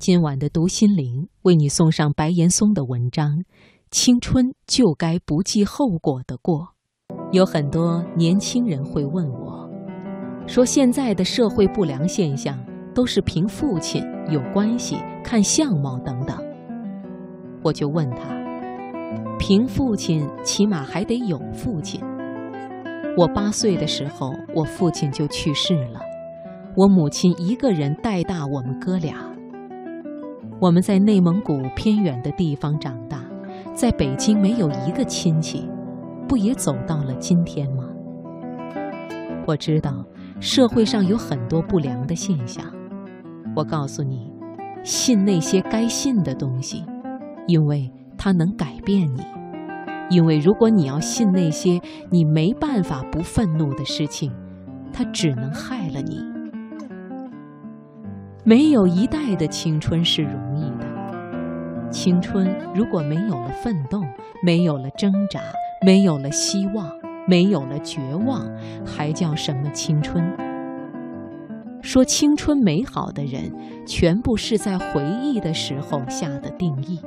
今晚的读心灵为你送上白岩松的文章《青春就该不计后果的过》。有很多年轻人会问我，说现在的社会不良现象都是凭父亲有关系、看相貌等等。我就问他，凭父亲起码还得有父亲。我八岁的时候，我父亲就去世了，我母亲一个人带大我们哥俩。我们在内蒙古偏远的地方长大，在北京没有一个亲戚，不也走到了今天吗？我知道社会上有很多不良的现象，我告诉你，信那些该信的东西，因为它能改变你；因为如果你要信那些你没办法不愤怒的事情，它只能害了你。没有一代的青春是容。青春如果没有了奋斗，没有了挣扎，没有了希望，没有了绝望，还叫什么青春？说青春美好的人，全部是在回忆的时候下的定义。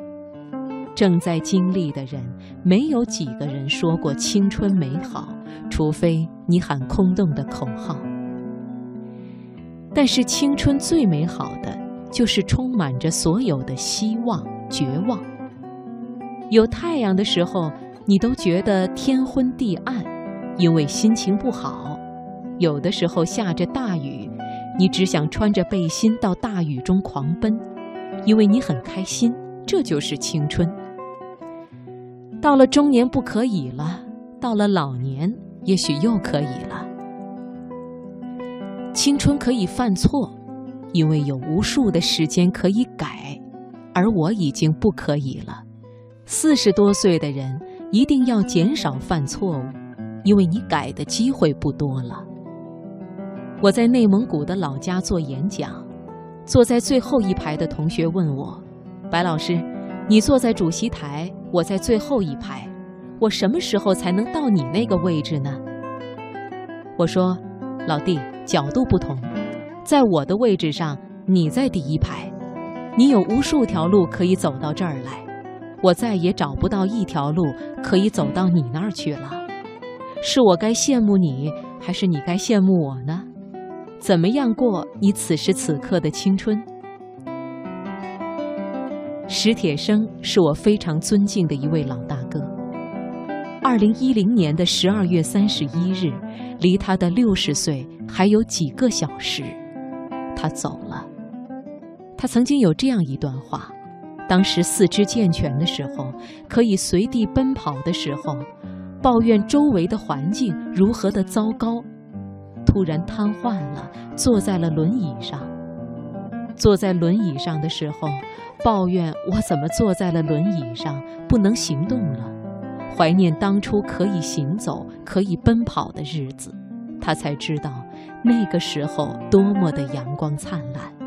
正在经历的人，没有几个人说过青春美好，除非你喊空洞的口号。但是青春最美好的，就是充满着所有的希望、绝望。有太阳的时候，你都觉得天昏地暗，因为心情不好；有的时候下着大雨，你只想穿着背心到大雨中狂奔，因为你很开心。这就是青春。到了中年不可以了，到了老年也许又可以了。青春可以犯错，因为有无数的时间可以改，而我已经不可以了。四十多岁的人一定要减少犯错误，因为你改的机会不多了。我在内蒙古的老家做演讲，坐在最后一排的同学问我：“白老师，你坐在主席台，我在最后一排，我什么时候才能到你那个位置呢？”我说：“老弟。”角度不同，在我的位置上，你在第一排，你有无数条路可以走到这儿来，我再也找不到一条路可以走到你那儿去了。是我该羡慕你，还是你该羡慕我呢？怎么样过你此时此刻的青春？史铁生是我非常尊敬的一位老大哥。二零一零年的十二月三十一日，离他的六十岁还有几个小时，他走了。他曾经有这样一段话：当时四肢健全的时候，可以随地奔跑的时候，抱怨周围的环境如何的糟糕；突然瘫痪了，坐在了轮椅上。坐在轮椅上的时候，抱怨我怎么坐在了轮椅上，不能行动了。怀念当初可以行走、可以奔跑的日子，他才知道那个时候多么的阳光灿烂。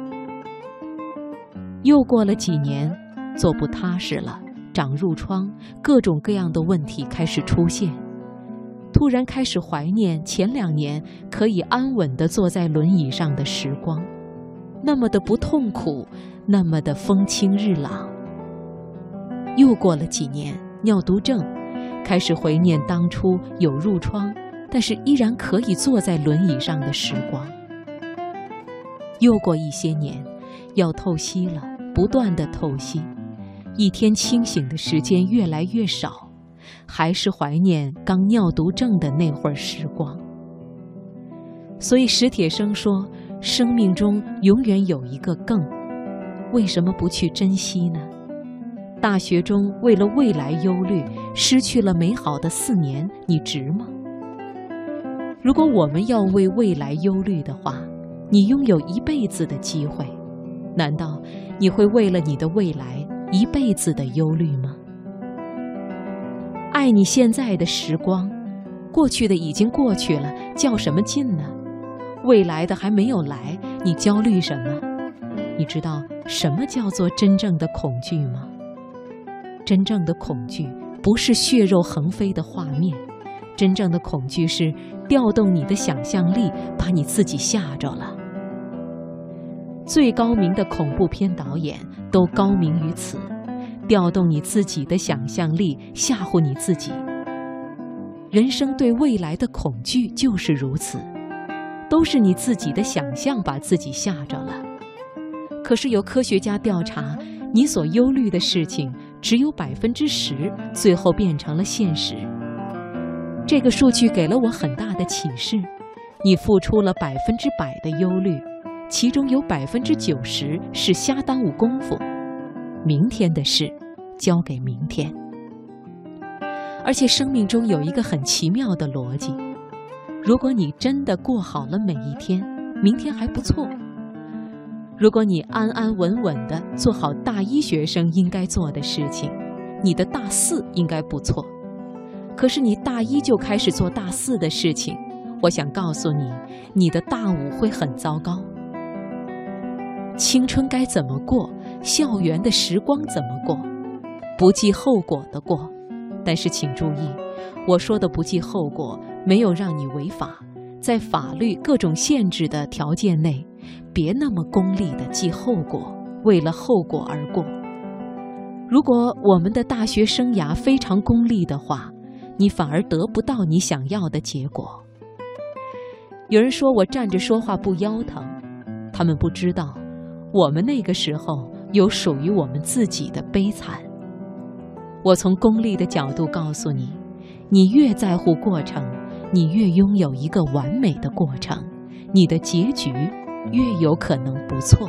又过了几年，坐不踏实了，长褥疮，各种各样的问题开始出现。突然开始怀念前两年可以安稳地坐在轮椅上的时光，那么的不痛苦，那么的风清日朗。又过了几年，尿毒症。开始怀念当初有褥疮，但是依然可以坐在轮椅上的时光。又过一些年，要透析了，不断的透析，一天清醒的时间越来越少，还是怀念刚尿毒症的那会儿时光。所以史铁生说：“生命中永远有一个更，为什么不去珍惜呢？”大学中为了未来忧虑，失去了美好的四年，你值吗？如果我们要为未来忧虑的话，你拥有一辈子的机会，难道你会为了你的未来一辈子的忧虑吗？爱你现在的时光，过去的已经过去了，较什么劲呢？未来的还没有来，你焦虑什么？你知道什么叫做真正的恐惧吗？真正的恐惧不是血肉横飞的画面，真正的恐惧是调动你的想象力，把你自己吓着了。最高明的恐怖片导演都高明于此，调动你自己的想象力，吓唬你自己。人生对未来的恐惧就是如此，都是你自己的想象把自己吓着了。可是有科学家调查，你所忧虑的事情只有百分之十，最后变成了现实。这个数据给了我很大的启示：你付出了百分之百的忧虑，其中有百分之九十是瞎耽误功夫。明天的事，交给明天。而且生命中有一个很奇妙的逻辑：如果你真的过好了每一天，明天还不错；如果你安安稳稳地做好大一学生应该做的事情，你的大四应该不错。可是你大一就开始做大四的事情，我想告诉你，你的大五会很糟糕。青春该怎么过？校园的时光怎么过？不计后果的过。但是请注意，我说的不计后果，没有让你违法，在法律各种限制的条件内，别那么功利的计后果，为了后果而过。如果我们的大学生涯非常功利的话，你反而得不到你想要的结果。有人说我站着说话不腰疼，他们不知道，我们那个时候有属于我们自己的悲惨。我从功利的角度告诉你：你越在乎过程，你越拥有一个完美的过程，你的结局越有可能不错。